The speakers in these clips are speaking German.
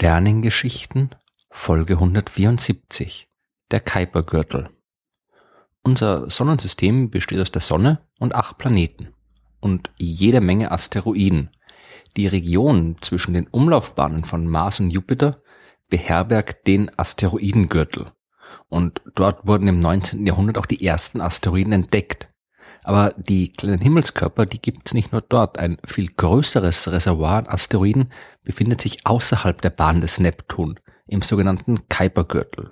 Sternengeschichten Folge 174 Der Kuipergürtel Unser Sonnensystem besteht aus der Sonne und acht Planeten und jede Menge Asteroiden. Die Region zwischen den Umlaufbahnen von Mars und Jupiter beherbergt den Asteroidengürtel. Und dort wurden im 19. Jahrhundert auch die ersten Asteroiden entdeckt. Aber die kleinen Himmelskörper, die gibt es nicht nur dort. Ein viel größeres Reservoir an Asteroiden befindet sich außerhalb der Bahn des Neptun, im sogenannten Kuipergürtel.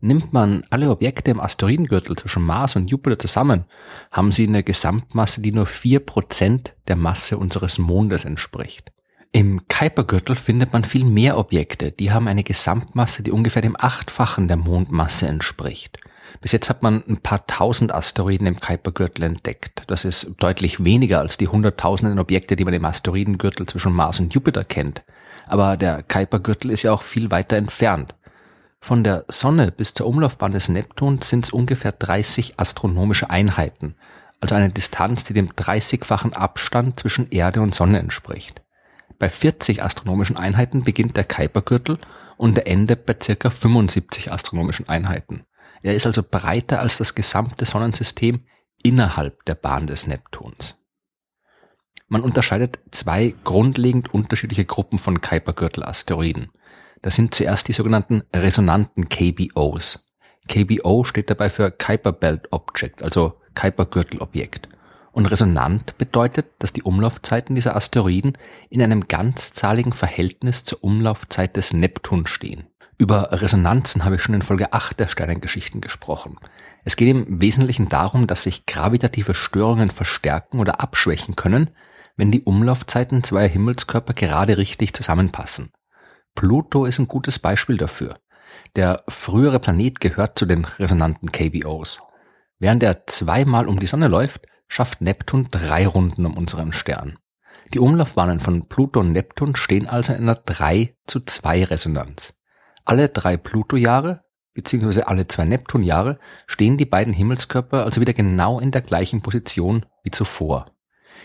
Nimmt man alle Objekte im Asteroidengürtel zwischen Mars und Jupiter zusammen, haben sie eine Gesamtmasse, die nur vier Prozent der Masse unseres Mondes entspricht. Im Kuipergürtel findet man viel mehr Objekte, die haben eine Gesamtmasse, die ungefähr dem Achtfachen der Mondmasse entspricht. Bis jetzt hat man ein paar tausend Asteroiden im Kuipergürtel entdeckt. Das ist deutlich weniger als die hunderttausenden Objekte, die man im Asteroidengürtel zwischen Mars und Jupiter kennt. Aber der Kuipergürtel ist ja auch viel weiter entfernt. Von der Sonne bis zur Umlaufbahn des Neptuns sind es ungefähr 30 astronomische Einheiten, also eine Distanz, die dem 30-fachen Abstand zwischen Erde und Sonne entspricht. Bei 40 astronomischen Einheiten beginnt der Kuipergürtel und er endet bei circa 75 astronomischen Einheiten. Er ist also breiter als das gesamte Sonnensystem innerhalb der Bahn des Neptuns. Man unterscheidet zwei grundlegend unterschiedliche Gruppen von Kuipergürtel-Asteroiden. Das sind zuerst die sogenannten resonanten KBOs. KBO steht dabei für Kuiper Belt Object, also Kuipergürtel-Objekt. Und resonant bedeutet, dass die Umlaufzeiten dieser Asteroiden in einem ganzzahligen Verhältnis zur Umlaufzeit des Neptun stehen. Über Resonanzen habe ich schon in Folge 8 der Sternengeschichten gesprochen. Es geht im Wesentlichen darum, dass sich gravitative Störungen verstärken oder abschwächen können, wenn die Umlaufzeiten zweier Himmelskörper gerade richtig zusammenpassen. Pluto ist ein gutes Beispiel dafür. Der frühere Planet gehört zu den resonanten KBOs. Während er zweimal um die Sonne läuft, schafft Neptun drei Runden um unseren Stern. Die Umlaufbahnen von Pluto und Neptun stehen also in einer 3 zu 2 Resonanz. Alle drei Pluto-Jahre beziehungsweise alle zwei Neptun-Jahre stehen die beiden Himmelskörper also wieder genau in der gleichen Position wie zuvor.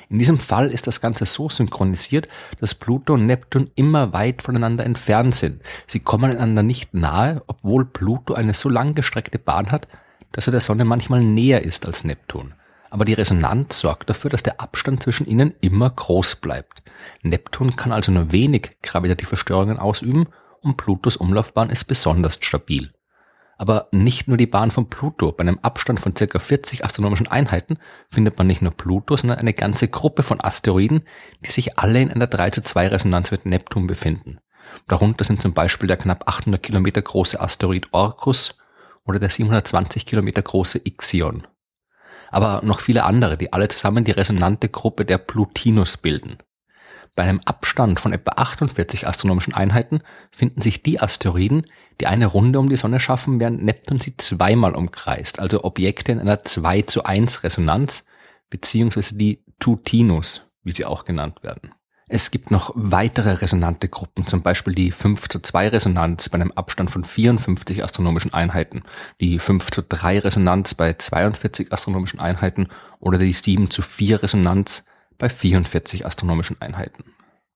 In diesem Fall ist das Ganze so synchronisiert, dass Pluto und Neptun immer weit voneinander entfernt sind. Sie kommen einander nicht nahe, obwohl Pluto eine so langgestreckte Bahn hat, dass er der Sonne manchmal näher ist als Neptun. Aber die Resonanz sorgt dafür, dass der Abstand zwischen ihnen immer groß bleibt. Neptun kann also nur wenig gravitative Störungen ausüben und Plutos Umlaufbahn ist besonders stabil. Aber nicht nur die Bahn von Pluto. Bei einem Abstand von circa 40 astronomischen Einheiten findet man nicht nur Pluto, sondern eine ganze Gruppe von Asteroiden, die sich alle in einer 3 zu 2 Resonanz mit Neptun befinden. Darunter sind zum Beispiel der knapp 800 Kilometer große Asteroid Orcus oder der 720 Kilometer große Ixion. Aber noch viele andere, die alle zusammen die resonante Gruppe der Plutinus bilden. Bei einem Abstand von etwa 48 astronomischen Einheiten finden sich die Asteroiden, die eine Runde um die Sonne schaffen, während Neptun sie zweimal umkreist, also Objekte in einer 2 zu 1 Resonanz, beziehungsweise die Tutinus, wie sie auch genannt werden. Es gibt noch weitere resonante Gruppen, zum Beispiel die 5 zu 2 Resonanz bei einem Abstand von 54 astronomischen Einheiten, die 5 zu 3 Resonanz bei 42 astronomischen Einheiten oder die 7 zu 4 Resonanz bei 44 astronomischen Einheiten.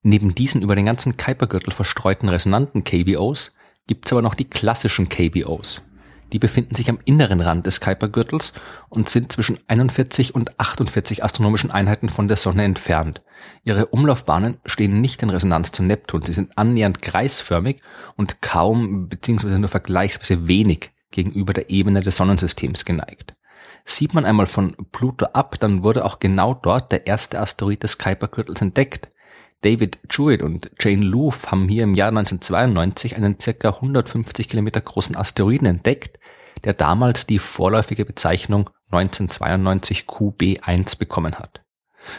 Neben diesen über den ganzen Kuipergürtel verstreuten resonanten KBOs gibt es aber noch die klassischen KBOs. Die befinden sich am inneren Rand des Kuipergürtels und sind zwischen 41 und 48 astronomischen Einheiten von der Sonne entfernt. Ihre Umlaufbahnen stehen nicht in Resonanz zu Neptun, sie sind annähernd kreisförmig und kaum bzw. nur vergleichsweise wenig gegenüber der Ebene des Sonnensystems geneigt. Sieht man einmal von Pluto ab, dann wurde auch genau dort der erste Asteroid des Kuipergürtels entdeckt. David Jewett und Jane Loof haben hier im Jahr 1992 einen circa 150 Kilometer großen Asteroiden entdeckt, der damals die vorläufige Bezeichnung 1992 QB1 bekommen hat.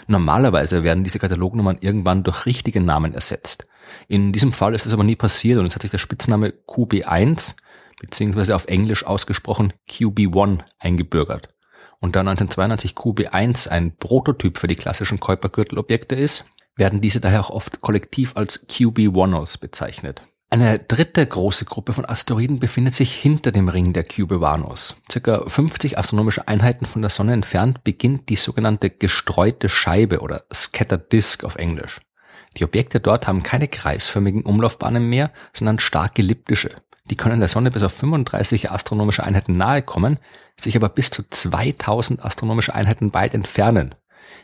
Normalerweise werden diese Katalognummern irgendwann durch richtige Namen ersetzt. In diesem Fall ist das aber nie passiert und es hat sich der Spitzname QB1 beziehungsweise auf Englisch ausgesprochen QB1 eingebürgert und da 1992 QB1 ein Prototyp für die klassischen Kuipergürtelobjekte ist, werden diese daher auch oft kollektiv als QB-Wanos bezeichnet. Eine dritte große Gruppe von Asteroiden befindet sich hinter dem Ring der Cubewanos. Circa 50 astronomische Einheiten von der Sonne entfernt beginnt die sogenannte gestreute Scheibe oder Scattered Disk auf Englisch. Die Objekte dort haben keine kreisförmigen Umlaufbahnen mehr, sondern stark elliptische. Die können der Sonne bis auf 35 astronomische Einheiten nahe kommen, sich aber bis zu 2000 astronomische Einheiten weit entfernen.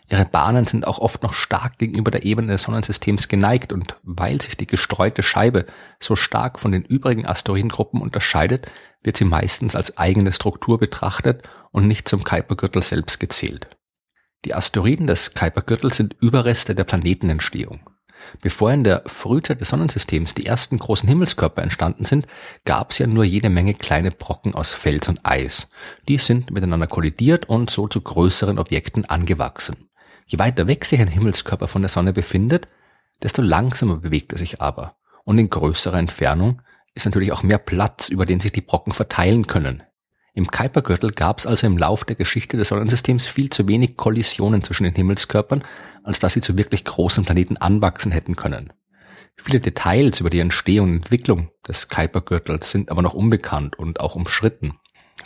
Ihre Bahnen sind auch oft noch stark gegenüber der Ebene des Sonnensystems geneigt und weil sich die gestreute Scheibe so stark von den übrigen Asteroidengruppen unterscheidet, wird sie meistens als eigene Struktur betrachtet und nicht zum Kuipergürtel selbst gezählt. Die Asteroiden des Kuipergürtels sind Überreste der Planetenentstehung. Bevor in der Frühzeit des Sonnensystems die ersten großen Himmelskörper entstanden sind, gab es ja nur jede Menge kleine Brocken aus Fels und Eis. Die sind miteinander kollidiert und so zu größeren Objekten angewachsen. Je weiter weg sich ein Himmelskörper von der Sonne befindet, desto langsamer bewegt er sich aber. Und in größerer Entfernung ist natürlich auch mehr Platz, über den sich die Brocken verteilen können. Im Kuipergürtel gab es also im Lauf der Geschichte des Sonnensystems viel zu wenig Kollisionen zwischen den Himmelskörpern, als dass sie zu wirklich großen Planeten anwachsen hätten können. Viele Details über die Entstehung und Entwicklung des Kuipergürtels sind aber noch unbekannt und auch umstritten.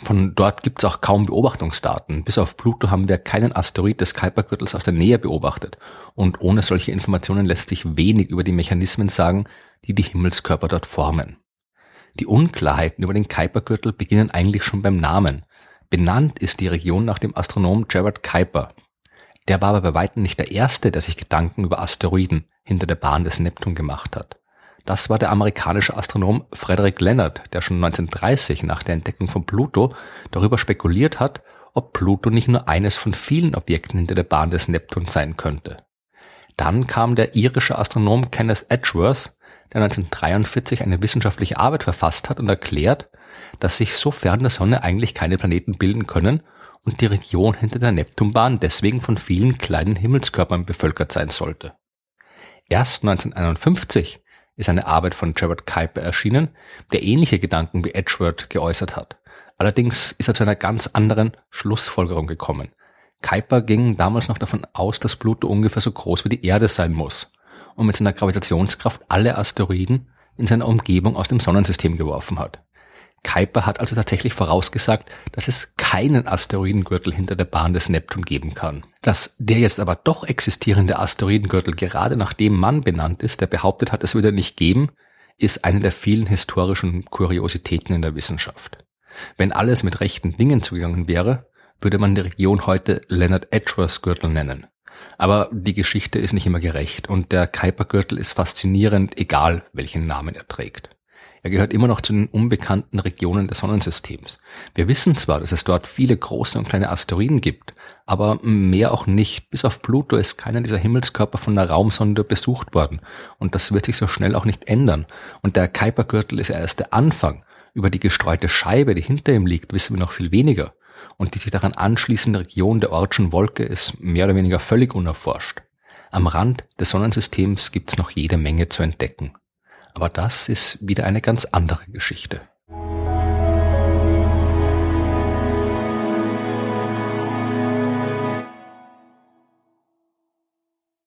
Von dort gibt es auch kaum Beobachtungsdaten. Bis auf Pluto haben wir keinen Asteroid des Kuipergürtels aus der Nähe beobachtet. Und ohne solche Informationen lässt sich wenig über die Mechanismen sagen, die die Himmelskörper dort formen. Die Unklarheiten über den Kuipergürtel beginnen eigentlich schon beim Namen. Benannt ist die Region nach dem Astronom Gerard Kuiper. Der war aber bei weitem nicht der Erste, der sich Gedanken über Asteroiden hinter der Bahn des Neptun gemacht hat. Das war der amerikanische Astronom Frederick Leonard, der schon 1930 nach der Entdeckung von Pluto darüber spekuliert hat, ob Pluto nicht nur eines von vielen Objekten hinter der Bahn des Neptuns sein könnte. Dann kam der irische Astronom Kenneth Edgeworth, der 1943 eine wissenschaftliche Arbeit verfasst hat und erklärt, dass sich so fern der Sonne eigentlich keine Planeten bilden können und die Region hinter der Neptunbahn deswegen von vielen kleinen Himmelskörpern bevölkert sein sollte. Erst 1951 ist eine Arbeit von Gerard Kuiper erschienen, der ähnliche Gedanken wie Edgeworth geäußert hat. Allerdings ist er zu einer ganz anderen Schlussfolgerung gekommen. Kuiper ging damals noch davon aus, dass Pluto ungefähr so groß wie die Erde sein muss und mit seiner Gravitationskraft alle Asteroiden in seiner Umgebung aus dem Sonnensystem geworfen hat. Kuiper hat also tatsächlich vorausgesagt, dass es keinen Asteroidengürtel hinter der Bahn des Neptun geben kann. Dass der jetzt aber doch existierende Asteroidengürtel gerade nach dem Mann benannt ist, der behauptet hat, es würde nicht geben, ist eine der vielen historischen Kuriositäten in der Wissenschaft. Wenn alles mit rechten Dingen zugegangen wäre, würde man die Region heute Leonard Edgeworth Gürtel nennen. Aber die Geschichte ist nicht immer gerecht und der Kuiper-Gürtel ist faszinierend, egal welchen Namen er trägt. Er gehört immer noch zu den unbekannten Regionen des Sonnensystems. Wir wissen zwar, dass es dort viele große und kleine Asteroiden gibt, aber mehr auch nicht. Bis auf Pluto ist keiner dieser Himmelskörper von der Raumsonde besucht worden. Und das wird sich so schnell auch nicht ändern. Und der Kuipergürtel ist erst der Anfang. Über die gestreute Scheibe, die hinter ihm liegt, wissen wir noch viel weniger. Und die sich daran anschließende Region der Ortschen Wolke ist mehr oder weniger völlig unerforscht. Am Rand des Sonnensystems gibt's noch jede Menge zu entdecken. Aber das ist wieder eine ganz andere Geschichte.